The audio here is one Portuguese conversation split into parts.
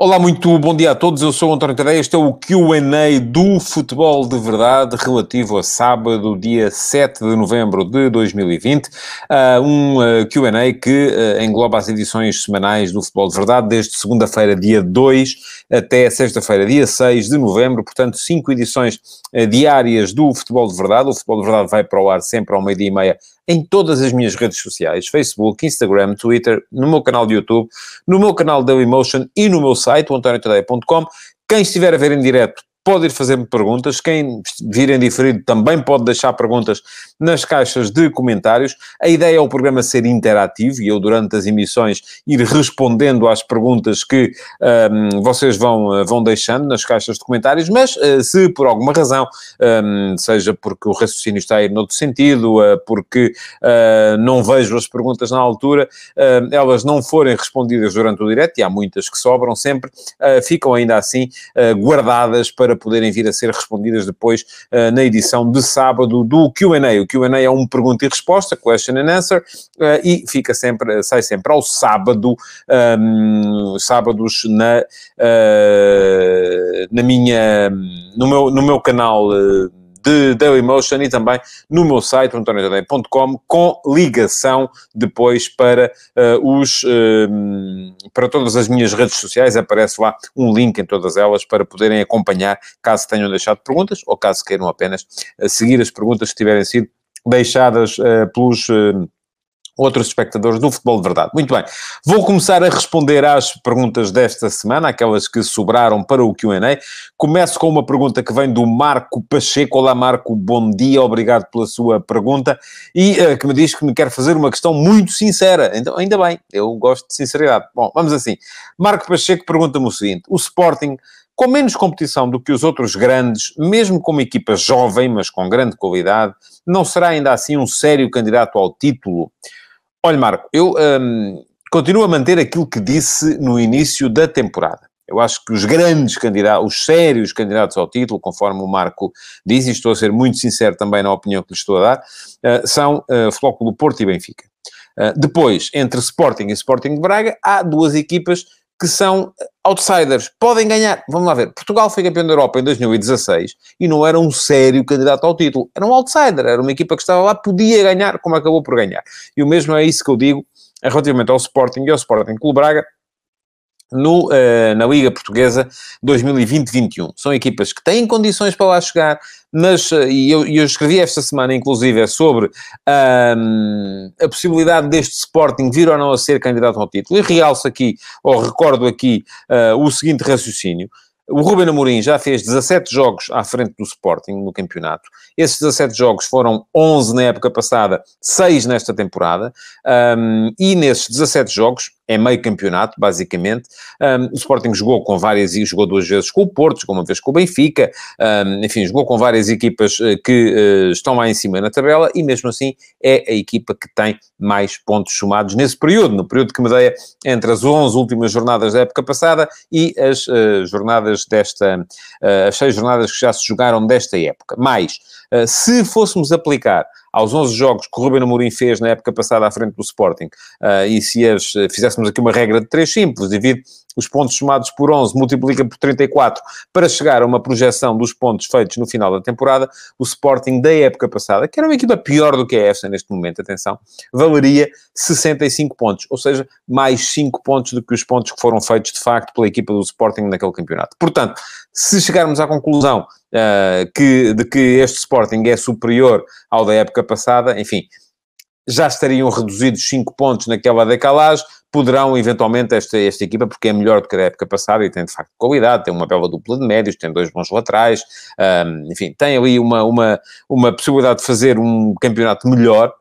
Olá, muito bom dia a todos. Eu sou o António Tadeia. Este é o Q&A do Futebol de Verdade relativo a sábado, dia 7 de novembro de 2020. Uh, um uh, Q&A que uh, engloba as edições semanais do Futebol de Verdade desde segunda-feira, dia 2, até sexta-feira, dia 6 de novembro. Portanto, cinco edições diárias do Futebol de Verdade. O Futebol de Verdade vai para o ar sempre ao meio-dia e meia em todas as minhas redes sociais, Facebook, Instagram, Twitter, no meu canal de YouTube, no meu canal Dailymotion e no meu site, antoniotadeia.com. Quem estiver a ver em direto pode ir fazer-me perguntas. Quem vir em diferido também pode deixar perguntas nas caixas de comentários. A ideia é o programa ser interativo e eu, durante as emissões, ir respondendo às perguntas que um, vocês vão, vão deixando nas caixas de comentários. Mas uh, se por alguma razão, um, seja porque o raciocínio está a ir noutro sentido, uh, porque uh, não vejo as perguntas na altura, elas não forem respondidas durante o direto, e há muitas que sobram sempre, ficam ainda assim guardadas para poderem vir a ser respondidas depois uh, na edição de sábado do Q&A. O Q&A é um pergunta e resposta, question and answer, uh, e fica sempre, sai sempre ao sábado, um, ehm, sábados na, uh, na minha, no meu, no meu canal de Dailymotion e também no meu site, antoniotadeia.com, com ligação depois para uh, os uh, para todas as minhas redes sociais, aparece lá um link em todas elas para poderem acompanhar, caso tenham deixado perguntas ou caso queiram apenas uh, seguir as perguntas que tiverem sido deixadas pelos outros espectadores do futebol de verdade. Muito bem, vou começar a responder às perguntas desta semana, aquelas que sobraram para o Q&A. Começo com uma pergunta que vem do Marco Pacheco. Olá Marco, bom dia, obrigado pela sua pergunta. E uh, que me diz que me quer fazer uma questão muito sincera. Então, ainda bem, eu gosto de sinceridade. Bom, vamos assim. Marco Pacheco pergunta-me o seguinte, o Sporting com menos competição do que os outros grandes, mesmo com uma equipa jovem, mas com grande qualidade, não será ainda assim um sério candidato ao título? Olha, Marco, eu um, continuo a manter aquilo que disse no início da temporada. Eu acho que os grandes candidatos, os sérios candidatos ao título, conforme o Marco diz, e estou a ser muito sincero também na opinião que lhe estou a dar, uh, são uh, Flóculo Porto e Benfica. Uh, depois, entre Sporting e Sporting de Braga, há duas equipas que são outsiders, podem ganhar. Vamos lá ver. Portugal foi campeão da Europa em 2016 e não era um sério candidato ao título. Era um outsider, era uma equipa que estava lá, podia ganhar, como acabou por ganhar. E o mesmo é isso que eu digo relativamente ao Sporting e ao Sporting Clube Braga no, uh, na Liga Portuguesa 2020-21. São equipas que têm condições para lá chegar, uh, e eu, eu, escrevi esta semana, inclusive, é sobre uh, a possibilidade deste Sporting vir ou não a ser candidato ao título. E realço aqui, ou recordo aqui, eh, o seguinte raciocínio. O Ruben Amorim já fez 17 jogos à frente do Sporting no campeonato. Esses 17 jogos foram 11 na época passada, 6 nesta temporada. Um, e nesses 17 jogos, é meio campeonato, basicamente. Um, o Sporting jogou com várias, e jogou duas vezes com o Porto, jogou uma vez com o Benfica, um, enfim, jogou com várias equipas uh, que uh, estão lá em cima na tabela e mesmo assim é a equipa que tem mais pontos somados nesse período, no período que me dei entre as 11 últimas jornadas da época passada e as uh, jornadas desta, as seis jornadas que já se jogaram desta época. Mais, se fôssemos aplicar aos 11 jogos que o Ruben Amorim fez na época passada à frente do Sporting, uh, e se as, fizéssemos aqui uma regra de três simples, divide os pontos somados por 11, multiplica por 34, para chegar a uma projeção dos pontos feitos no final da temporada, o Sporting da época passada, que era uma equipa pior do que a EFSA neste momento, atenção, valeria 65 pontos, ou seja, mais 5 pontos do que os pontos que foram feitos de facto pela equipa do Sporting naquele campeonato. Portanto, se chegarmos à conclusão uh, que, de que este Sporting é superior ao da época passada, enfim, já estariam reduzidos 5 pontos naquela decalagem, poderão eventualmente esta, esta equipa, porque é melhor do que a época passada e tem de facto qualidade, tem uma bela dupla de médios, tem dois bons laterais, um, enfim, tem ali uma, uma, uma possibilidade de fazer um campeonato melhor,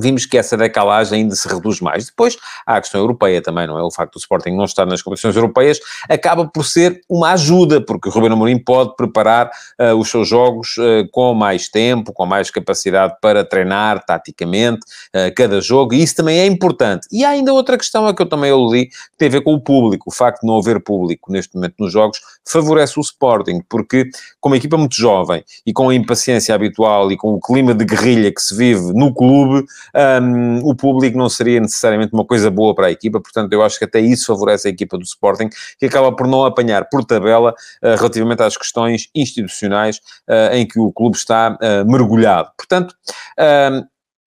vimos que essa decalagem ainda se reduz mais. Depois, há a questão europeia também, não é? O facto do Sporting não estar nas competições europeias acaba por ser uma ajuda, porque o Ruben Amorim pode preparar uh, os seus jogos uh, com mais tempo, com mais capacidade para treinar taticamente uh, cada jogo, e isso também é importante. E há ainda outra questão, a que eu também aludi, que tem a ver com o público. O facto de não haver público neste momento nos jogos favorece o Sporting, porque com uma equipa muito jovem e com a impaciência habitual e com o clima de guerrilha que se vive no clube, um, o público não seria necessariamente uma coisa boa para a equipa, portanto, eu acho que até isso favorece a equipa do Sporting, que acaba por não apanhar por tabela uh, relativamente às questões institucionais uh, em que o clube está uh, mergulhado. Portanto,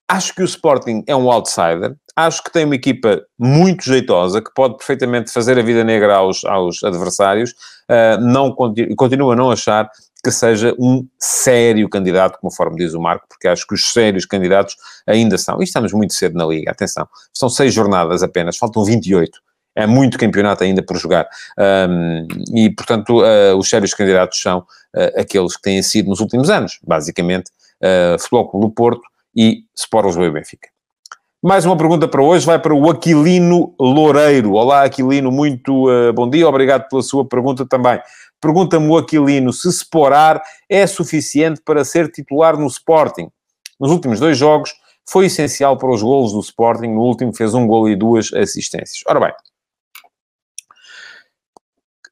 acho que o Sporting é um outsider, acho que tem uma equipa muito jeitosa, que pode perfeitamente fazer a vida negra aos, aos adversários, não continuo a não achar que seja um sério candidato, conforme diz o Marco, porque acho que os sérios candidatos ainda são. E estamos muito cedo na Liga, atenção. São seis jornadas apenas, faltam 28. É muito campeonato ainda por jogar. Um, e, portanto, uh, os sérios candidatos são uh, aqueles que têm sido nos últimos anos, basicamente, uh, Futebol Clube do Porto e Sport Lisboa e Benfica. Mais uma pergunta para hoje, vai para o Aquilino Loureiro. Olá, Aquilino, muito uh, bom dia, obrigado pela sua pergunta também. Pergunta-me o Aquilino se Sporar é suficiente para ser titular no Sporting. Nos últimos dois jogos, foi essencial para os golos do Sporting. No último fez um gol e duas assistências. Ora bem,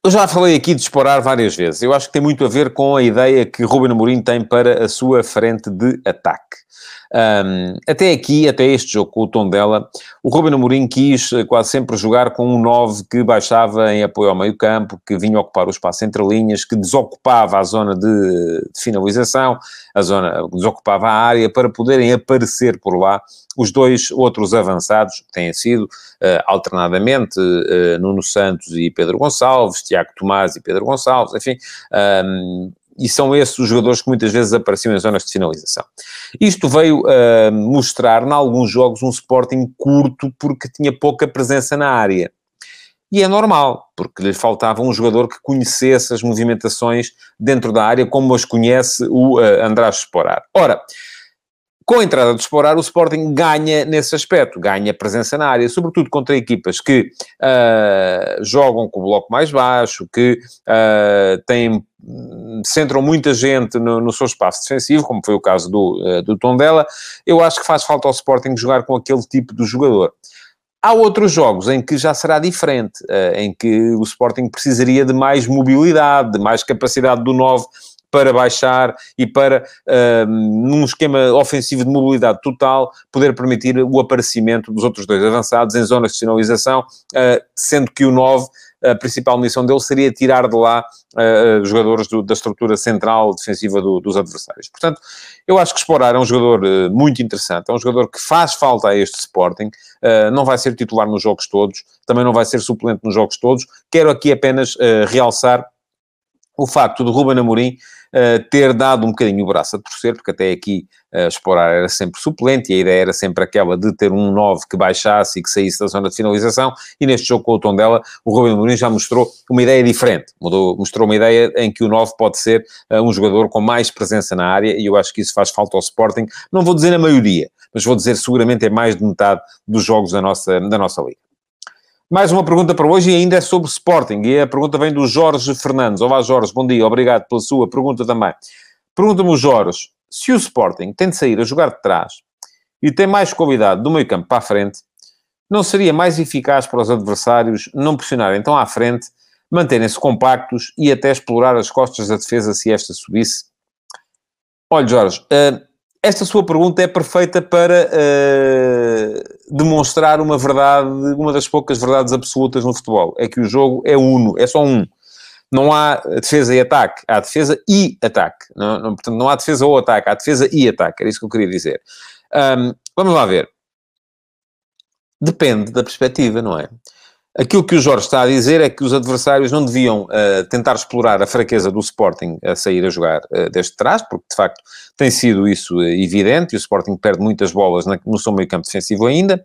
eu já falei aqui de Sporar várias vezes. Eu acho que tem muito a ver com a ideia que Ruben Amorim tem para a sua frente de ataque. Um, até aqui, até este jogo com o tom dela, o Ruben Amorim quis eh, quase sempre jogar com um 9 que baixava em apoio ao meio campo, que vinha ocupar o espaço entre linhas, que desocupava a zona de, de finalização, a zona, desocupava a área para poderem aparecer por lá os dois outros avançados, que têm sido uh, alternadamente uh, Nuno Santos e Pedro Gonçalves, Tiago Tomás e Pedro Gonçalves, enfim, um, e são esses os jogadores que muitas vezes apareciam em zonas de finalização. Isto veio uh, mostrar, em alguns jogos, um Sporting curto porque tinha pouca presença na área. E é normal, porque lhe faltava um jogador que conhecesse as movimentações dentro da área, como as conhece o uh, András Sporar. Ora, com a entrada do Sporar, o Sporting ganha nesse aspecto, ganha presença na área, sobretudo contra equipas que uh, jogam com o bloco mais baixo, que uh, têm, centram muita gente no, no, seu espaço defensivo, como foi o caso do, uh, do Tondela. Eu acho que faz falta ao Sporting jogar com aquele tipo de jogador. Há outros jogos em que já será diferente, em que o Sporting precisaria de mais mobilidade, de mais capacidade do 9 para baixar e para, uh, num esquema ofensivo de mobilidade total, poder permitir o aparecimento dos outros dois avançados em zonas de sinalização, uh, sendo que o 9 a principal missão dele seria tirar de lá uh, jogadores do, da estrutura central defensiva do, dos adversários. Portanto, eu acho que Sporar é um jogador uh, muito interessante, é um jogador que faz falta a este Sporting, uh, não vai ser titular nos jogos todos, também não vai ser suplente nos jogos todos. Quero aqui apenas realçar o facto de Ruben Amorim uh, ter dado um bocadinho o braço a torcer, porque até aqui uh, Sporar era sempre suplente e a ideia era sempre aquela de ter um 9 que baixasse e que saísse da zona de finalização, e neste jogo com o tom dela, o Ruben Amorim já mostrou uma ideia diferente, Mudou, mostrou uma ideia em que o 9 pode ser uh, um jogador com mais presença na área, e eu acho que isso faz falta ao Sporting, não vou dizer na maioria, mas vou dizer seguramente é mais de metade dos jogos da nossa, da nossa liga. Mais uma pergunta para hoje e ainda é sobre Sporting. E a pergunta vem do Jorge Fernandes. Olá, Jorge, bom dia. Obrigado pela sua pergunta também. Pergunta-me Jorge, se o Sporting tem de sair a jogar de trás e tem mais qualidade do meio campo para a frente, não seria mais eficaz para os adversários não pressionarem tão à frente, manterem-se compactos e até explorar as costas da defesa se esta subisse? Olha, Jorge, uh, esta sua pergunta é perfeita para uh, demonstrar uma verdade, uma das poucas verdades absolutas no futebol. É que o jogo é uno, é só um. Não há defesa e ataque, há defesa e ataque. Não, não, portanto, não há defesa ou ataque, há defesa e ataque. Era isso que eu queria dizer. Um, vamos lá ver. Depende da perspectiva, não é? Aquilo que o Jorge está a dizer é que os adversários não deviam uh, tentar explorar a fraqueza do Sporting a sair a jogar uh, desde trás, porque de facto tem sido isso uh, evidente e o Sporting perde muitas bolas na, no seu meio campo defensivo ainda.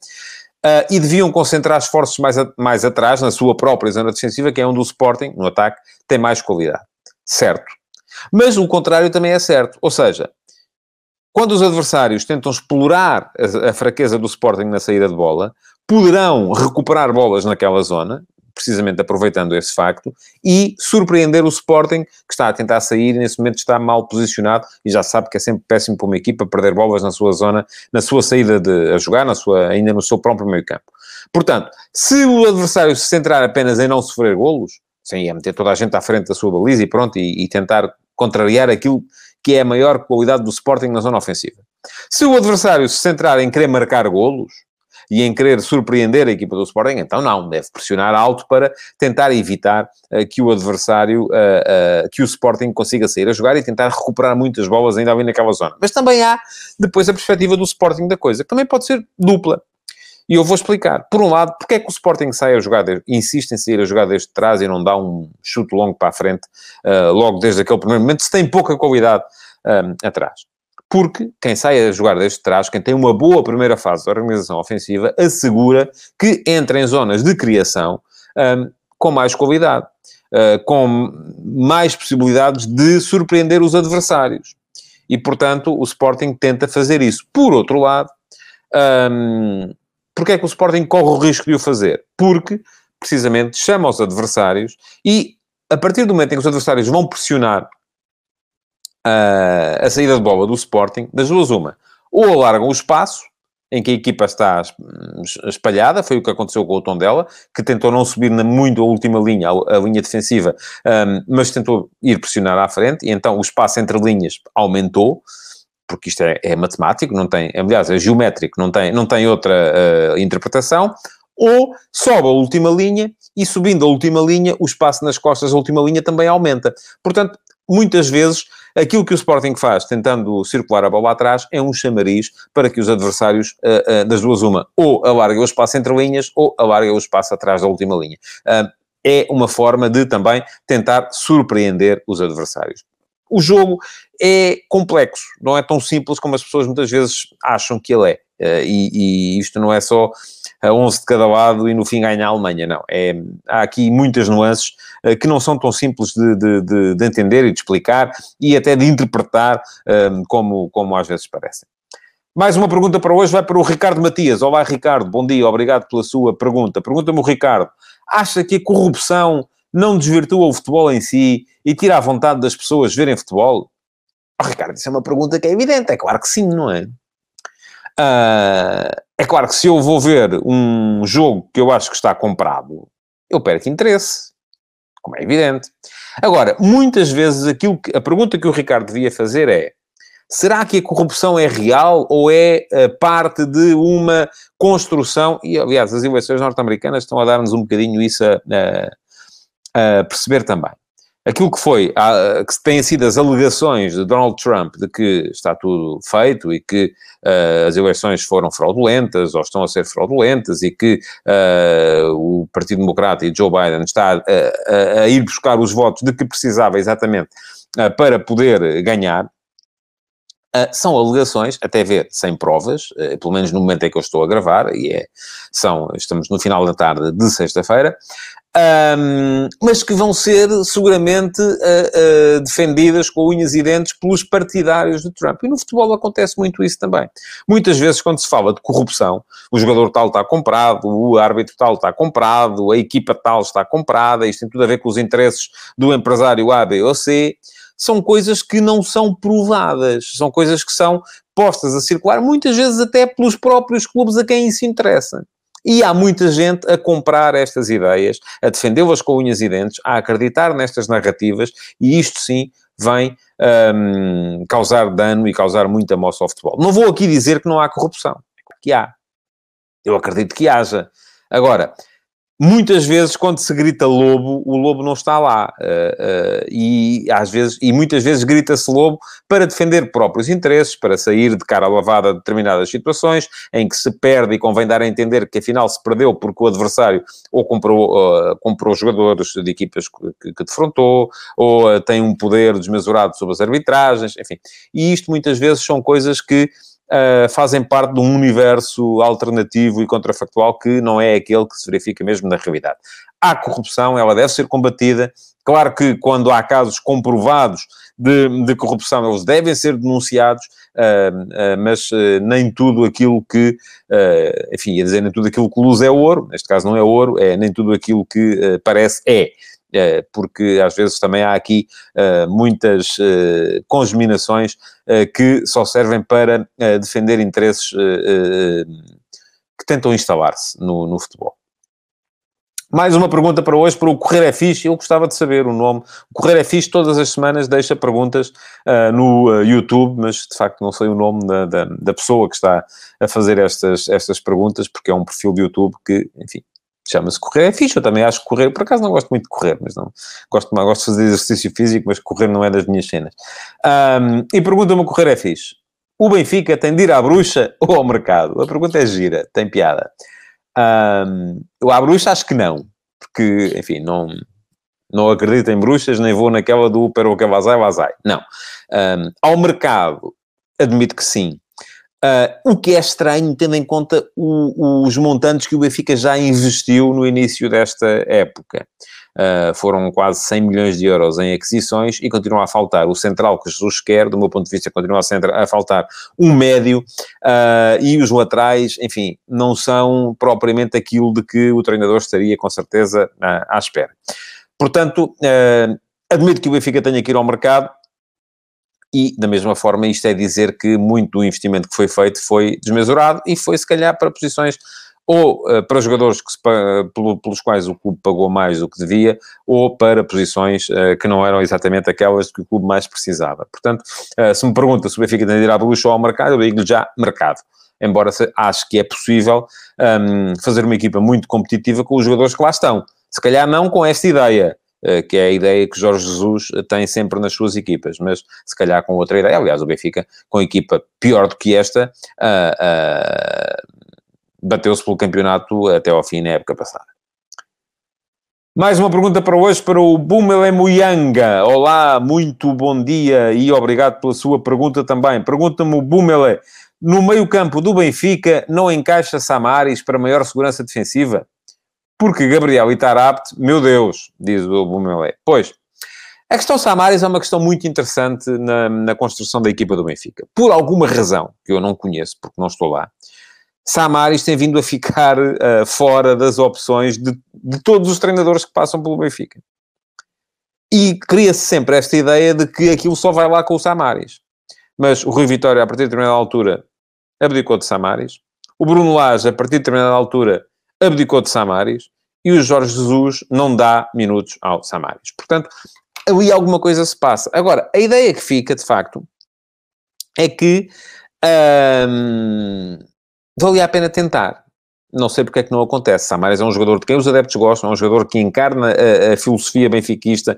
e deviam concentrar esforços mais, a, mais atrás, na sua própria zona defensiva, que é onde o Sporting, no ataque, tem mais qualidade. Certo. Mas o contrário também é certo. Ou seja, quando os adversários tentam explorar a, a fraqueza do Sporting na saída de bola, poderão recuperar bolas naquela zona, precisamente aproveitando esse facto, e surpreender o Sporting, que está a tentar sair e nesse momento está mal posicionado e já sabe que é sempre péssimo para uma equipa perder bolas na sua zona, na sua saída de, a jogar, na sua, ainda no seu próprio meio campo. Portanto, se o adversário se centrar apenas em não sofrer golos, sem é meter toda a gente à frente da sua baliza e pronto, e, e tentar contrariar aquilo que é a maior qualidade do Sporting na zona ofensiva. Se o adversário se centrar em querer marcar golos, e em querer surpreender a equipa do Sporting, então não, deve pressionar alto para tentar evitar uh, que o adversário, uh, uh, que o Sporting consiga sair a jogar e tentar recuperar muitas bolas ainda ali naquela zona. Mas também há depois a perspectiva do Sporting da coisa, que também pode ser dupla. E eu vou explicar. Por um lado, porque é que o Sporting sai a jogar, insiste em sair a jogar desde trás e não dá um chute longo para a frente, logo desde aquele primeiro momento, se tem pouca qualidade atrás porque quem sai a jogar deste trás, quem tem uma boa primeira fase da organização ofensiva, assegura que entra em zonas de criação um, com mais qualidade, uh, com mais possibilidades de surpreender os adversários. E, portanto, o Sporting tenta fazer isso. Por outro lado, um, porque é que o Sporting corre o risco de o fazer? Porque, precisamente, chama os adversários e, a partir do momento em que os adversários vão pressionar a, a saída de bola do Sporting, das duas uma. Ou alargam o espaço, em que a equipa está espalhada, foi o que aconteceu com o Tondela, que tentou não subir na, muito a última linha, a, a linha defensiva, um, mas tentou ir pressionar à frente, e então o espaço entre linhas aumentou, porque isto é, é matemático, não tem, aliás, é geométrico, não tem, não tem outra uh, interpretação, ou sobe a última linha e subindo a última linha, o espaço nas costas da última linha também aumenta. Portanto, muitas vezes Aquilo que o Sporting faz, tentando circular a bola atrás, é um chamariz para que os adversários, uh, uh, das duas uma, ou alarguem o espaço entre linhas, ou alarguem o espaço atrás da última linha. Uh, é uma forma de também tentar surpreender os adversários. O jogo é complexo, não é tão simples como as pessoas muitas vezes acham que ele é. E, e isto não é só a 11 de cada lado e no fim ganha a Alemanha. Não, é, há aqui muitas nuances uh, que não são tão simples de, de, de, de, entender e de explicar e até de interpretar uh, como, como às vezes parecem. Mais uma pergunta para hoje vai para o Ricardo Matias. Olá, Ricardo, bom dia, obrigado pela sua pergunta. Pergunta-me o Ricardo: acha que a corrupção não desvirtua o futebol em si e tira a vontade das pessoas verem futebol? Oh, Ricardo, isso é uma pergunta que é evidente, é claro que sim, não é? Uh, é claro que se eu vou ver um jogo que eu acho que está comprado, eu perco interesse, como é evidente. Agora, muitas vezes aquilo que, a pergunta que o Ricardo devia fazer é: será que a corrupção é real ou é uh, parte de uma construção? E, aliás, as eleições norte-americanas estão a dar-nos um bocadinho isso a, a, a perceber também aquilo que foi, que têm sido as alegações de Donald Trump de que está tudo feito e que uh, as eleições foram fraudulentas ou estão a ser fraudulentas e que uh, o Partido Democrata e Joe Biden está a, a, a, ir buscar os votos de que precisava exatamente uh, para poder ganhar, Uh, são alegações, até ver, sem provas, uh, pelo menos no momento em que eu estou a gravar, e é, são, estamos no final da tarde de sexta-feira, um, mas que vão ser seguramente uh, uh, defendidas com unhas e dentes pelos partidários de Trump. E no futebol acontece muito isso também. Muitas vezes, quando se fala de corrupção, o jogador tal está comprado, o árbitro tal está comprado, a equipa tal está comprada, isto tem tudo a ver com os interesses do empresário A, B ou C. São coisas que não são provadas, são coisas que são postas a circular, muitas vezes até pelos próprios clubes a quem isso interessa. E há muita gente a comprar estas ideias, a defendê-las com unhas e dentes, a acreditar nestas narrativas, e isto sim vem um, causar dano e causar muita moça ao futebol. Não vou aqui dizer que não há corrupção, que há. Eu acredito que haja. Agora, muitas vezes quando se grita lobo, o lobo não está lá. Uh, uh, e às vezes, e muitas vezes grita-se lobo para defender próprios interesses, para sair de cara lavada a determinadas situações em que se perde e convém dar a entender que afinal se perdeu porque o adversário ou comprou, uh, comprou jogadores de equipas que, que defrontou, ou tem um poder desmesurado sobre as arbitragens, enfim. E isto muitas vezes são coisas que uh, fazem parte de um universo alternativo e contrafactual que não é aquele que se verifica mesmo na realidade. há corrupção, ela deve ser combatida. Claro que quando há casos comprovados de, de corrupção, eles devem ser denunciados, uh, uh, mas nem tudo aquilo que, enfim, ia dizer, nem tudo aquilo que luz é ouro, neste caso não é ouro, é nem tudo aquilo que parece é. Porque às vezes também há aqui muitas congeminações que só servem para defender interesses que tentam instalar-se no, no futebol. Mais uma pergunta para hoje, para o Correr é Fixe. Eu gostava de saber o nome. O Correr é Fixe todas as semanas deixa perguntas uh, no uh, YouTube, mas de facto não sei o nome da, da, da, pessoa que está a fazer estas, estas perguntas, porque é um perfil de YouTube que, enfim, chama-se Correr é Fixe. Eu também acho que correr, por acaso não gosto muito de correr, mas não gosto, gosto de fazer exercício físico, mas correr não é das minhas cenas. Um, e pergunta-me Correr é Fixe. O Benfica tem de ir à bruxa ou ao mercado? A pergunta é gira, tem piada. Um, à bruxa acho que não, porque, enfim, não, não acredito em bruxas, nem vou naquela do que vazai, vazai. Não. Um, ao mercado, admito que sim. Uh, o que é estranho, tendo em conta o, os montantes que o Benfica já investiu no início desta época. Uh, foram quase 100 milhões de euros em aquisições e continua a faltar o central que Jesus quer, do meu ponto de vista, continua a, faltar um médio uh, e os laterais, enfim, não são propriamente aquilo de que o treinador estaria com certeza à espera. Portanto, admito que o Benfica tenha que ir ao mercado, e, da mesma forma, isto é dizer que muito do investimento que foi feito foi desmesurado e foi, se calhar, para posições ou uh, para jogadores que se, pelos quais o clube pagou mais do que devia, ou para posições uh, que não eram exatamente aquelas que o clube mais precisava. Portanto, uh, se me pergunta se o Benfica tem de ir à luxo ou ao mercado, eu digo já mercado. Embora acho que é possível um, ehm, fazer uma equipa muito competitiva com os jogadores que lá estão. Se calhar não com esta ideia, que é a ideia que Jorge Jesus tem sempre nas suas equipas, mas se calhar com outra ideia. Aliás, o Benfica, com equipa pior do que esta, bateu-se pelo campeonato até ao fim na época passada. Mais uma pergunta para hoje para o Bumele Muyanga. Olá, muito bom dia e obrigado pela sua pergunta também. Pergunta-me o Bumele, no meio campo do Benfica não encaixa Samaris para maior segurança defensiva? Porque Gabriel e Tarapte, meu Deus, diz o Bumele. Pois, a questão Samaris é uma questão muito interessante na, na construção da equipa do Benfica. Por alguma razão, que eu não conheço, porque não estou lá, Samaris tem vindo a ficar uh, fora das opções de, de, todos os treinadores que passam pelo Benfica. E cria-se sempre esta ideia de que aquilo só vai lá com o Samaris. Mas o Rui Vitória, a partir de determinada altura, abdicou de Samaris. O Bruno Lage, a partir de determinada altura, abdicou de Samaris. E o Jorge Jesus não dá minutos ao Samaris. Portanto, ali alguma coisa se passa. Agora, a ideia que fica, de facto, é que... Hum, valia a pena tentar. Não sei porque é que não acontece. Samares é um jogador de quem os adeptos gostam, é um jogador que encarna a, a filosofia benfiquista,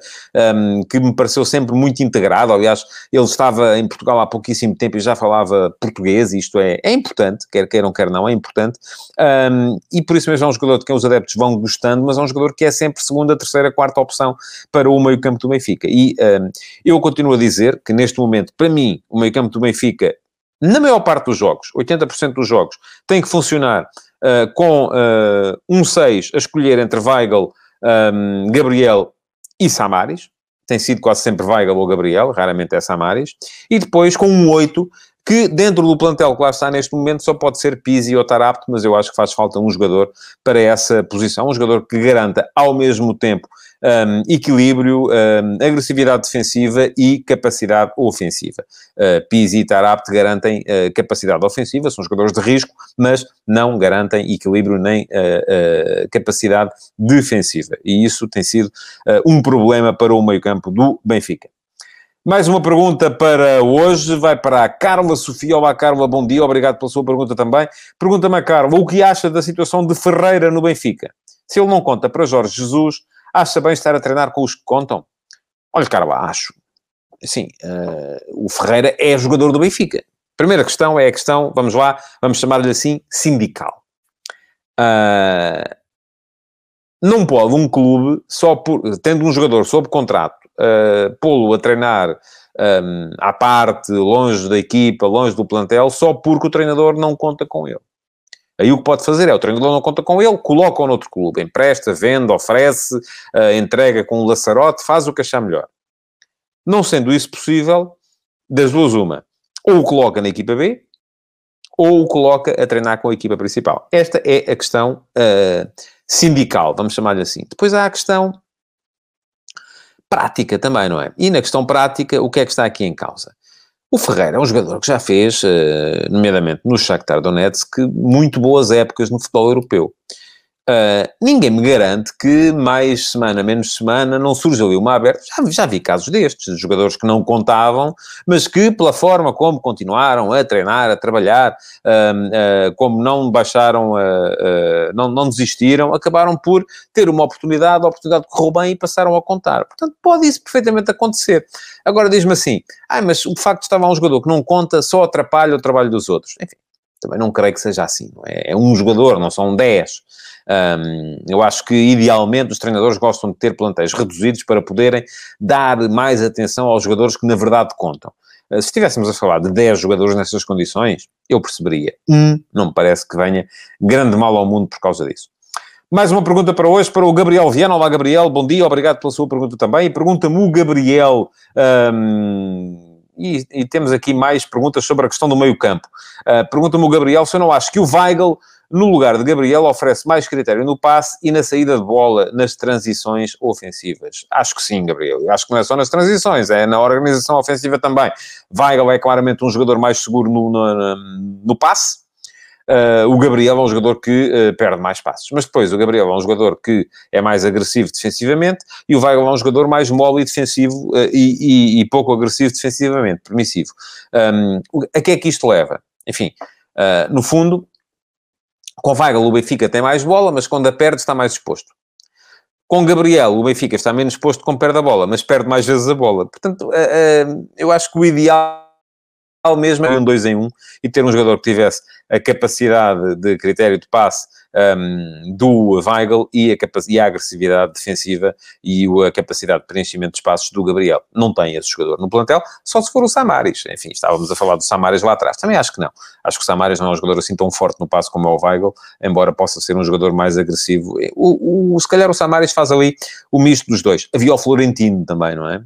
um, que me pareceu sempre muito integrado. Aliás, ele estava em Portugal há pouquíssimo tempo e já falava português, isto é, é importante, quer queiram, quer não, é importante. Um, e por isso mesmo é um jogador de quem os adeptos vão gostando, mas é um jogador que é sempre segunda, terceira, quarta opção para o meio-campo do Benfica. E um, eu continuo a dizer que neste momento, para mim, o meio-campo do Benfica na maior parte dos jogos, 80% dos jogos, tem que funcionar uh, com uh, um 6 a escolher entre Weigl, um, Gabriel e Samaris. Tem sido quase sempre Weigl ou Gabriel, raramente é Samaris. E depois com um 8 que dentro do plantel que lá está neste momento só pode ser Pizzi ou Tarapto, mas eu acho que faz falta um jogador para essa posição, um jogador que garanta ao mesmo tempo um, equilíbrio, um, agressividade defensiva e capacidade ofensiva. Uh, Pizzi e Tarapto garantem uh, capacidade ofensiva, são jogadores de risco, mas não garantem equilíbrio nem uh, uh, capacidade defensiva. E isso tem sido uh, um problema para o meio-campo do Benfica. Mais uma pergunta para hoje, vai para a Carla Sofia. Olá, Carla, bom dia, obrigado pela sua pergunta também. Pergunta-me a Carla, o que acha da situação de Ferreira no Benfica? Se ele não conta para Jorge Jesus, acha bem estar a treinar com os que contam? Olha, Carla, acho. Sim, uh, o Ferreira é jogador do Benfica. Primeira questão é a questão, vamos lá, vamos chamar-lhe assim, sindical. Uh, não pode um clube, só por, tendo um jogador sob contrato, uh, pô-lo a treinar um, à parte, longe da equipa, longe do plantel, só porque o treinador não conta com ele. Aí o que pode fazer é, o treinador não conta com ele, coloca-o noutro clube, empresta, vende, oferece, uh, entrega com um laçarote, faz o que achar melhor. Não sendo isso possível, das duas uma. Ou o coloca na equipa B, ou o coloca a treinar com a equipa principal. Esta é a questão uh, sindical, vamos chamar-lhe assim. Depois há a questão prática também, não é? E na questão prática, o que é que está aqui em causa? O Ferreira é um jogador que já fez, eh, nomeadamente no Shakhtar Donetsk, muito boas épocas no futebol europeu. Uh, ninguém me garante que mais semana, menos semana, não surge ali uma aberta. Já, já, vi casos destes, de jogadores que não contavam, mas que, pela forma como continuaram a treinar, a trabalhar, uh, uh, como não baixaram, não, não desistiram, acabaram por ter uma oportunidade, a oportunidade correu bem e passaram a contar. Portanto, pode isso perfeitamente acontecer. Agora, diz-me assim, ah, mas o facto de estar lá um jogador que não conta só atrapalha o trabalho dos outros. Enfim, também não creio que seja assim. Não é? é um jogador, não são dez. Um, eu acho que, idealmente, os treinadores gostam de ter plantéis reduzidos para poderem dar mais atenção aos jogadores que, na verdade, contam. Uh, se estivéssemos a falar de 10 jogadores nessas condições, eu perceberia. Um, não me parece que venha grande mal ao mundo por causa disso. Mais uma pergunta para hoje, para o Gabriel Viana. Olá, Gabriel, bom dia, obrigado pela sua pergunta também. Pergunta-me o Gabriel. E, e, temos aqui mais perguntas sobre a questão do meio-campo. Uh, Pergunta-me o Gabriel se eu não acho que o Weigl no lugar de Gabriel, oferece mais critério no passe e na saída de bola nas transições ofensivas. Acho que sim, Gabriel. Acho que não é só nas transições, é na organização ofensiva também. Weigl é claramente um jogador mais seguro no, no, no passe. Uh, o Gabriel é um jogador que uh, perde mais passos. Mas depois, o Gabriel é um jogador que é mais agressivo defensivamente e o Weigl é um jogador mais mole e defensivo uh, e, e, e, pouco agressivo defensivamente, permissivo. Um, a que é que isto leva? Enfim, no fundo, com Weigl o Benfica tem mais bola, mas quando a perde está mais exposto. Com Gabriel, o Benfica está menos exposto quando perde a bola, mas perde mais vezes a bola. Portanto, uh, uh, eu acho que o ideal mesmo é um 2 em 1 um, e ter um jogador que tivesse a capacidade de critério de passe um, do Weigl e a, e a, agressividade defensiva e a capacidade de preenchimento de espaços do Gabriel. Não tem esse jogador no plantel, só se for o Samaris. Enfim, estávamos a falar do Samaris lá atrás. Também acho que não. Acho que o Samaris não é um jogador assim tão forte no passe como é o Weigl, embora possa ser um jogador mais agressivo. O, o, se calhar o Samaris faz ali o misto dos dois. Havia o Florentino também, não é?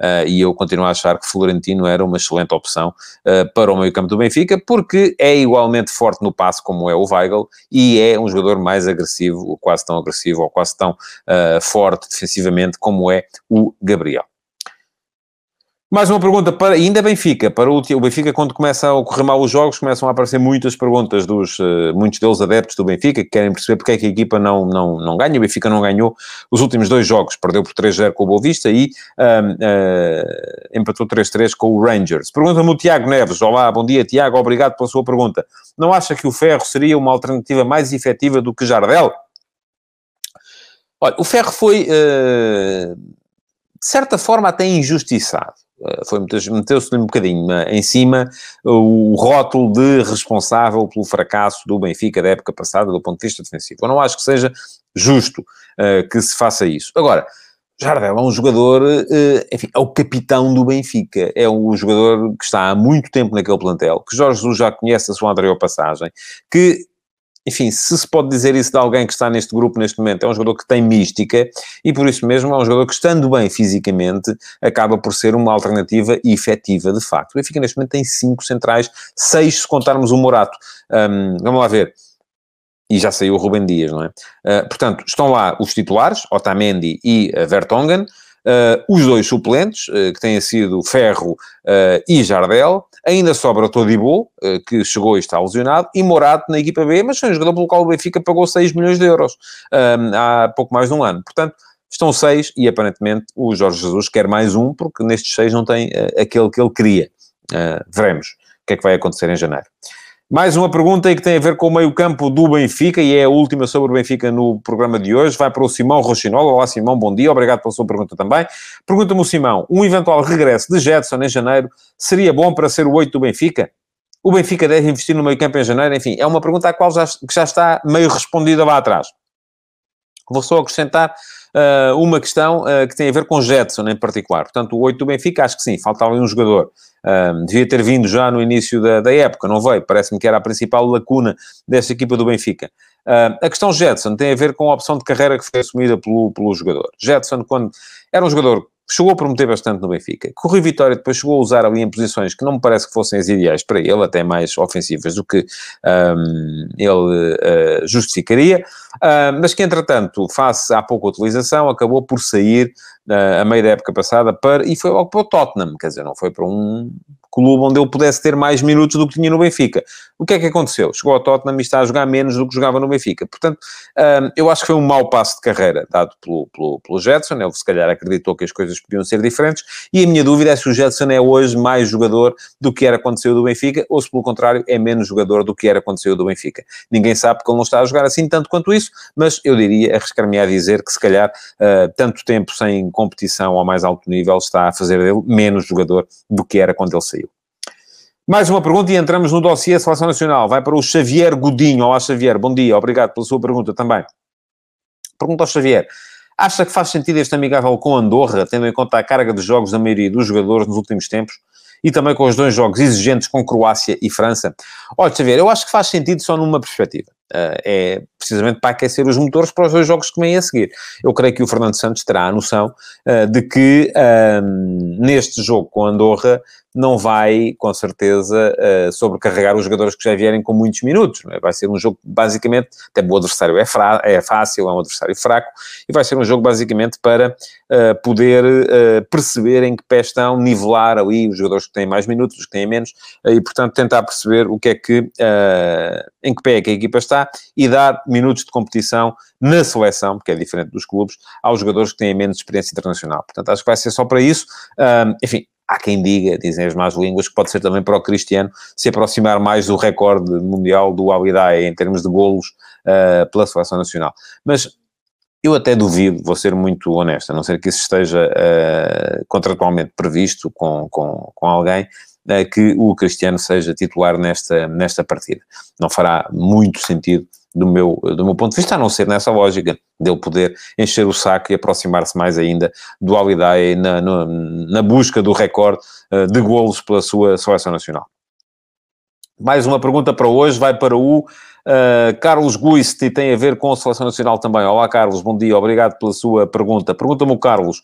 Uh, e eu continuo a achar que Florentino era uma excelente opção uh, para o meio campo do Benfica, porque é igualmente forte no passe como é o Weigl, e é um jogador mais agressivo, quase tão agressivo, ou quase tão uh, forte defensivamente como é o Gabriel. Mais uma pergunta para, ainda Benfica, para o, o Benfica quando começa a ocorrer mal os jogos, começam a aparecer muitas perguntas dos, uh, muitos deles adeptos do Benfica, que querem perceber porque é que a equipa não, não, não ganha, o Benfica não ganhou os últimos dois jogos, perdeu por 3-0 com o Boavista e uh, uh, empatou 3-3 com o Rangers. Pergunta-me o Tiago Neves, olá, bom dia Tiago, obrigado pela sua pergunta. Não acha que o Ferro seria uma alternativa mais efetiva do que Jardel? Olha, o Ferro foi, eh, de certa forma, até injustiçado. Eh, meteu-se-lhe um bocadinho eh, em cima o rótulo de responsável pelo fracasso do Benfica da época passada do ponto de vista defensivo. Eu não acho que seja justo uh, que se faça isso. Agora, Jardel é um jogador, uh, enfim, é o capitão do Benfica, é um jogador que está há muito tempo naquele plantel, que Jorge Jesus já conhece a sua anterior passagem, que enfim, se se pode dizer isso de alguém que está neste grupo neste momento, é um jogador que tem mística e por isso mesmo é um jogador que, estando bem fisicamente, acaba por ser uma alternativa efetiva de facto. O Benfica neste momento tem cinco centrais, seis se contarmos o Morato. Um, vamos lá ver. E já saiu o Rubem Dias, não é? Uh, portanto, estão lá os titulares, Otamendi e uh, Vertonghen. Uh, os dois suplentes, uh, que têm sido Ferro uh, e Jardel, ainda sobra Todibo, que chegou e está lesionado, e Morato na equipa B, mas foi um jogador pelo qual o Benfica pagou 6 milhões de euros há pouco mais de um ano. Portanto, estão seis e aparentemente o Jorge Jesus quer mais um, porque nestes seis não tem aquele que ele queria. veremos o que é que vai acontecer em janeiro. Mais uma pergunta que tem a ver com o meio-campo do Benfica e é a última sobre o Benfica no programa de hoje. Vai para o Simão Rochinola. Olá, Simão, bom dia. Obrigado pela sua pergunta também. Pergunta-me o Simão: um eventual regresso de Jetson em janeiro seria bom para ser o 8 do Benfica? O Benfica deve investir no meio-campo em janeiro? Enfim, é uma pergunta à qual já, que já está meio respondida lá atrás. Vou só acrescentar uh, uma questão uh, que tem a ver com Jetson em particular. Portanto, o 8 do Benfica, acho que sim, falta ali um jogador Uh, devia ter vindo já no início da, da época, não veio. Parece-me que era a principal lacuna desta equipa do Benfica. Uh, a questão Jetson tem a ver com a opção de carreira que foi assumida pelo, pelo jogador. Jetson, quando era um jogador chegou a prometer bastante no Benfica. Que o Rui Vitória depois chegou a usar ali em posições que não me parece que fossem as ideais para ele, até mais ofensivas do que um, ele uh, justificaria, uh, mas que entretanto, face à pouca utilização, acabou por sair uh, a meio da época passada para, e foi logo para o Tottenham, quer dizer, não foi para um clube onde ele pudesse ter mais minutos do que tinha no Benfica. O que é que aconteceu? Chegou ao Tottenham e está a jogar menos do que jogava no Benfica. Portanto, hum, eu acho que foi um mau passo de carreira dado pelo, pelo, pelo Jetson. Ele, se calhar, acreditou que as coisas podiam ser diferentes. E a minha dúvida é se o Jetson é hoje mais jogador do que era quando saiu do Benfica ou se, pelo contrário, é menos jogador do que era quando saiu do Benfica. Ninguém sabe porque ele não está a jogar assim tanto quanto isso, mas eu diria, arriscar-me a dizer que, se calhar, uh, tanto tempo sem competição ao mais alto nível está a fazer dele menos jogador do que era quando ele saiu. Mais uma pergunta e entramos no dossiê Seleção Nacional. Vai para o Xavier Godinho. Olá, Xavier. Bom dia. Obrigado pela sua pergunta também. Pergunta ao Xavier. Acha que faz sentido este amigável com Andorra, tendo em conta a carga de jogos da maioria dos jogadores nos últimos tempos? E também com os dois jogos exigentes com Croácia e França? Olha, Xavier, eu acho que faz sentido só numa perspectiva. Uh, é precisamente para aquecer os motores para os dois jogos que vêm a seguir. Eu creio que o Fernando Santos terá a noção uh, de que uh, neste jogo com Andorra não vai, com certeza, uh, sobrecarregar os jogadores que já vierem com muitos minutos. É? Vai ser um jogo, basicamente, até o adversário é, é fácil, é um adversário fraco, e vai ser um jogo, basicamente, para uh, poder uh, perceber em que pé estão, nivelar ali os jogadores que têm mais minutos, os que têm menos, e, portanto, tentar perceber o que é que, em que pé é que a equipa está e dar minutos de competição na seleção, porque é diferente dos clubes, aos jogadores que têm menos experiência internacional. Portanto, acho que vai ser só para isso. enfim, há quem diga, dizem as más línguas, que pode ser também para o Cristiano se aproximar mais do recorde mundial do Alidai em termos de golos uh, pela seleção nacional. Mas eu até duvido, vou ser muito honesto, a não ser que isso esteja uh, contratualmente previsto com, com, com alguém, uh, que o Cristiano seja titular nesta, nesta partida. Não fará muito sentido do meu, do meu ponto de vista, a não ser nessa lógica dele poder encher o saco e aproximar-se mais ainda do Alidae na, na, na, busca do recorde uh, de golos pela sua seleção nacional. Mais uma pergunta para hoje, vai para o uh, Carlos e tem a ver com a seleção nacional também. Olá, Carlos, bom dia, obrigado pela sua pergunta. Pergunta-me o Carlos,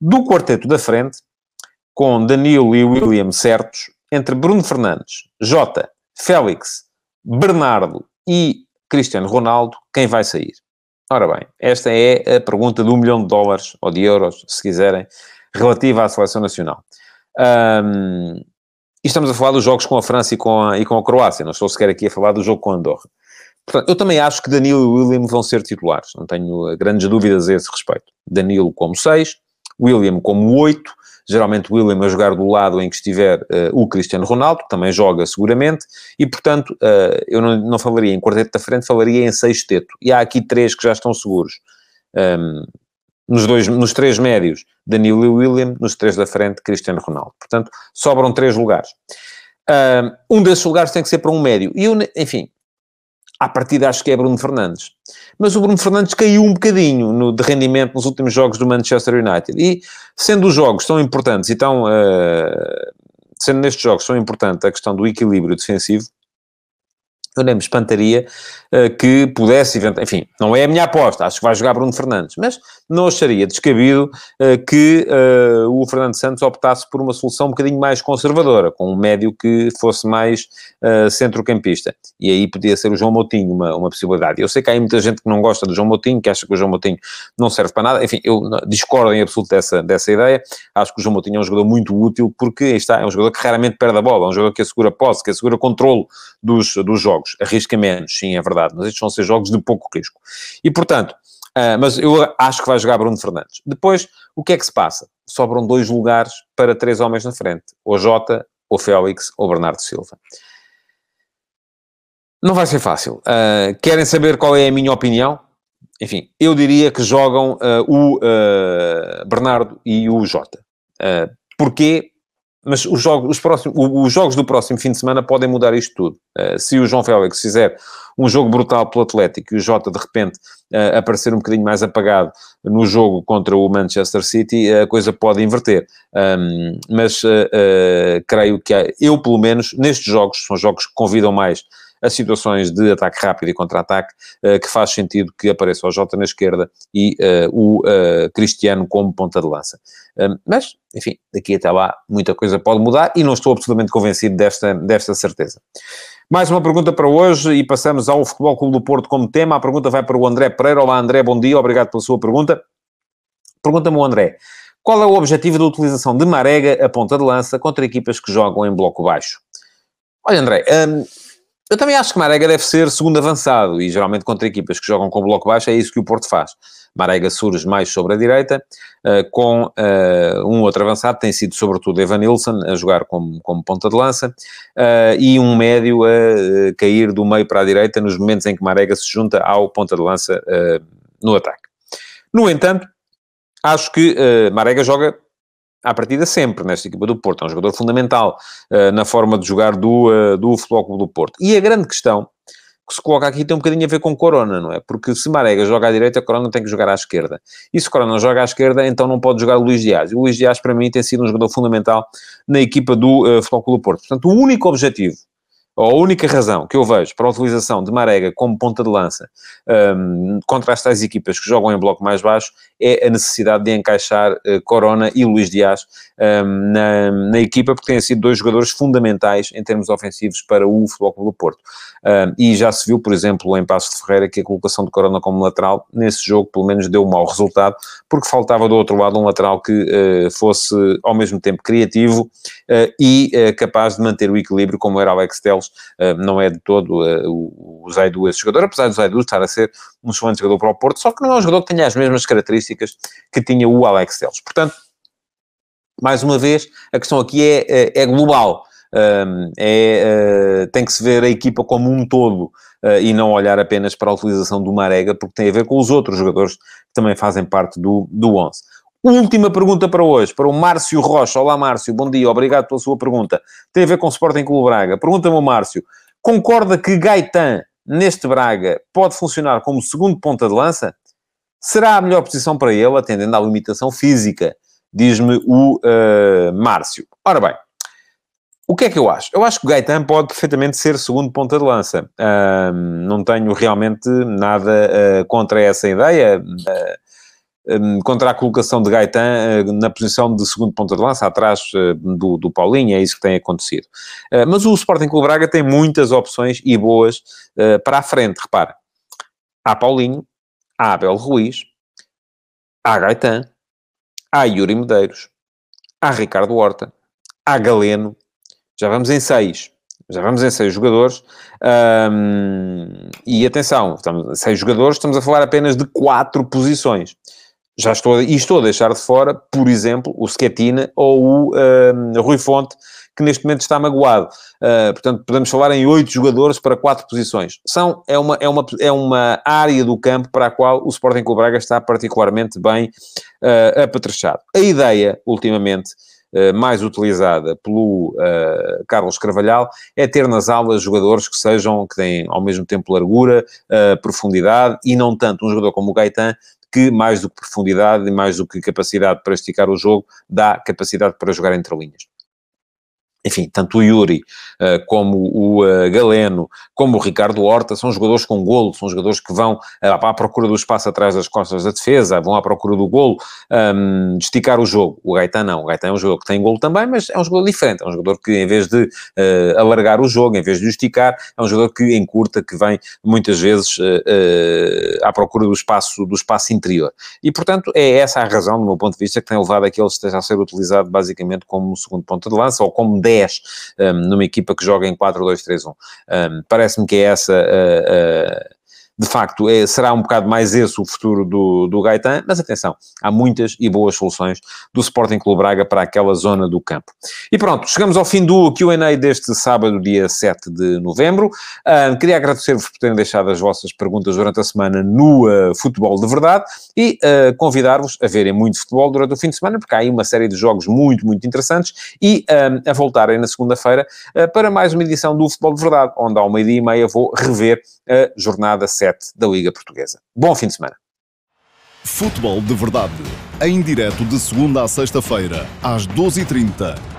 do quarteto da frente, com Danilo e William certos, entre Bruno Fernandes, Jota, Félix, Bernardo e Cristiano Ronaldo, quem vai sair? Ora bem, esta é a pergunta de um milhão de dólares, ou de euros, se quiserem, relativa à seleção nacional. Um, e estamos a falar dos jogos com a França e com a, e com a Croácia, não estou sequer aqui a falar do jogo com a Andorra. Portanto, eu também acho que Danilo e William vão ser titulares, não tenho grandes dúvidas a esse respeito. Danilo como 6, William como 8, geralmente William a jogar do lado em que estiver uh, o Cristiano Ronaldo, que também joga seguramente, e portanto uh, eu não, não falaria em quarteto da frente, falaria em sexteto. E há aqui três que já estão seguros. Um, nos, dois, nos três médios, Danilo e William, nos três da frente, Cristiano Ronaldo. Portanto, sobram três lugares. Um desses lugares tem que ser para um médio. E eu, enfim, à partida acho que é Bruno Fernandes. Mas o Bruno Fernandes caiu um bocadinho no, de rendimento nos últimos jogos do Manchester United. E sendo os jogos tão importantes e tão... Uh, sendo nestes jogos tão importante a questão do equilíbrio defensivo, nem me espantaria uh, que pudesse, enfim, não é a minha aposta, acho que vai jogar Bruno Fernandes, mas não acharia descabido uh, que uh, o Fernando Santos optasse por uma solução um bocadinho mais conservadora, com um médio que fosse mais centrocampista. E aí podia ser o João Moutinho uma, uma possibilidade. Eu sei que há muita gente que não gosta do João Moutinho, que acha que o João Moutinho não serve para nada, enfim, eu discordo em absoluto dessa, dessa ideia, acho que o João Moutinho é um jogador muito útil, porque está, é um jogador que raramente perde a bola, é um jogador que assegura posse, que assegura controle dos, dos jogos jogos. Arrisca menos, sim, é verdade, mas estes vão ser jogos de pouco risco. E, portanto, uh, mas eu acho que vai jogar Bruno Fernandes. Depois, o que é que se passa? Sobram dois lugares para três homens na frente. Ou Jota, ou Félix, ou Bernardo Silva. Não vai ser fácil. Uh, querem saber qual é a minha opinião? Enfim, eu diria que jogam uh, o Bernardo e o Jota. Uh, porquê? Mas os jogos, os, próximos, os jogos do próximo fim de semana podem mudar isto tudo. Uh, se o João Félix fizer um jogo brutal pelo Atlético e o Jota, de repente, uh, aparecer um bocadinho mais apagado no jogo contra o Manchester City, a coisa pode inverter. Um, mas uh, creio que há, eu, pelo menos, nestes jogos, são jogos que convidam mais a situações de ataque rápido e contra-ataque, uh, que faz sentido que apareça o Jota na esquerda e uh, o uh, Cristiano como ponta de lança. mas, enfim, daqui até lá muita coisa pode mudar e não estou absolutamente convencido desta, desta certeza. Mais uma pergunta para hoje e passamos ao Futebol Clube do Porto como tema. A pergunta vai para o André Pereira. Olá, André, bom dia, obrigado pela sua pergunta. Pergunta-me o André. Qual é o objetivo da utilização de Marega a ponta de lança contra equipas que jogam em bloco baixo? Olha, André, eu também acho que Marega deve ser segundo avançado e geralmente contra equipas que jogam com bloco baixo é isso que o Porto faz. Marega surge mais sobre a direita, uh, com uh, um outro avançado, tem sido sobretudo Evan Nilsson a jogar como, como ponta de lança, uh, e um médio a cair do meio para a direita nos momentos em que Marega se junta ao ponta de lança no ataque. No entanto, acho que Marega joga à partida sempre nesta equipa do Porto. É um jogador fundamental uh, na forma de jogar do, uh, do Futebol Clube do Porto. E a grande questão que se coloca aqui tem um bocadinho a ver com Corona, não é? Porque se Marega joga à direita, Corona tem que jogar à esquerda. E se Corona joga à esquerda, então não pode jogar o Luís Dias. O Luís Dias, para mim, tem sido um jogador fundamental na equipa do uh, Futebol Clube do Porto. Portanto, o único objetivo a única razão que eu vejo para a utilização de Marega como ponta de lança um, contra as tais equipas que jogam em bloco mais baixo é a necessidade de encaixar uh, Corona e Luís Dias um, na, na, equipa, porque têm sido dois jogadores fundamentais em termos ofensivos para o Futebol do Porto. Um, e já se viu, por exemplo, em Passo de Ferreira, que a colocação de Corona como lateral, nesse jogo, pelo menos deu um mau resultado, porque faltava do outro lado um lateral que uh, fosse ao mesmo tempo criativo uh, e capaz de manter o equilíbrio, como era Alex Teles, não é de todo o Zaidu esse jogador, apesar do Zaidu estar a ser um excelente jogador para o Porto, só que não é um jogador que tenha as mesmas características que tinha o Alex Teles. Portanto, mais uma vez, a questão aqui é, é, é global. é, uh, tem que se ver a equipa como um todo uh, e não olhar apenas para a utilização do Marega, porque tem a ver com os outros jogadores que também fazem parte do, do 11. Última pergunta para hoje, para o Márcio Rocha. Olá, Márcio, bom dia, obrigado pela sua pergunta. Tem a ver com o Sporting Clube Braga. Pergunta-me Márcio, concorda que Gaetan, neste Braga, pode funcionar como segundo ponta de lança? Será a melhor posição para ele, atendendo à limitação física diz-me o uh, Márcio. Ora bem, o que é que eu acho? Eu acho que o Gaetan pode perfeitamente ser segundo ponta de lança. Uh, não tenho realmente nada uh, contra essa ideia, um, contra a colocação de Gaetan na posição de segundo ponta de lança, atrás do, do Paulinho, é isso que tem acontecido. mas o Sporting Clube Braga tem muitas opções e boas para a frente, repara. Há Paulinho, há Abel Ruiz, há Gaetan, há Yuri Medeiros, há Ricardo Horta, há Galeno, já vamos em seis. Já vamos em seis jogadores. Um, e atenção, estamos, seis jogadores, estamos a falar apenas de quatro posições. Já estou, e estou a deixar de fora, por exemplo, o Schetina ou o um, Rui Fonte, que neste momento está magoado. Uh, portanto, podemos falar em oito jogadores para quatro posições. São, é, uma, é, uma, é uma área do campo para a qual o Sporting Clube Braga está particularmente bem uh, apetrechado. A ideia, ultimamente, Uh, mais utilizada pelo uh, Carlos Carvalhal é ter nas aulas jogadores que sejam, que têm ao mesmo tempo largura, uh, profundidade e não tanto um jogador como o Gaetan, que mais do que profundidade e mais do que capacidade para esticar o jogo, dá capacidade para jogar entre linhas enfim, tanto o Yuri uh, como o uh, Galeno, como o Ricardo Horta, são jogadores com golo, são jogadores que vão uh, à procura do espaço atrás das costas da defesa, vão à procura do golo, um, de esticar o jogo. O Gaetan não, o Gaetan é um jogador que tem golo também, mas é um jogador diferente, é um jogador que em vez de alargar o jogo, em vez de o esticar, é um jogador que encurta, que vem muitas vezes à procura do espaço, do espaço interior. E, portanto, é essa a razão, do meu ponto de vista, que tem levado a que ele esteja a ser utilizado basicamente como segundo ponto de lança, ou como 10 um, numa equipa que joga em 4-2-3-1. Um, Parece-me que é essa a, de facto, é, será um bocado mais esse o futuro do, do Gaetan, mas atenção, há muitas e boas soluções do Sporting Clube Braga para aquela zona do campo. E pronto, chegamos ao fim do Q&A deste sábado, dia 7 de novembro. Uh, queria agradecer-vos por terem deixado as vossas perguntas durante a semana no uh, Futebol de Verdade e uh, convidar-vos a verem muito futebol durante o fim de semana, porque há aí uma série de jogos muito, muito interessantes e a voltarem na segunda-feira para mais uma edição do Futebol de Verdade, onde ao meio-dia e meia vou rever a jornada 7 da Liga Portuguesa. Bom fim de semana. Futebol de Verdade, em direto de segunda a sexta-feira, às 12h30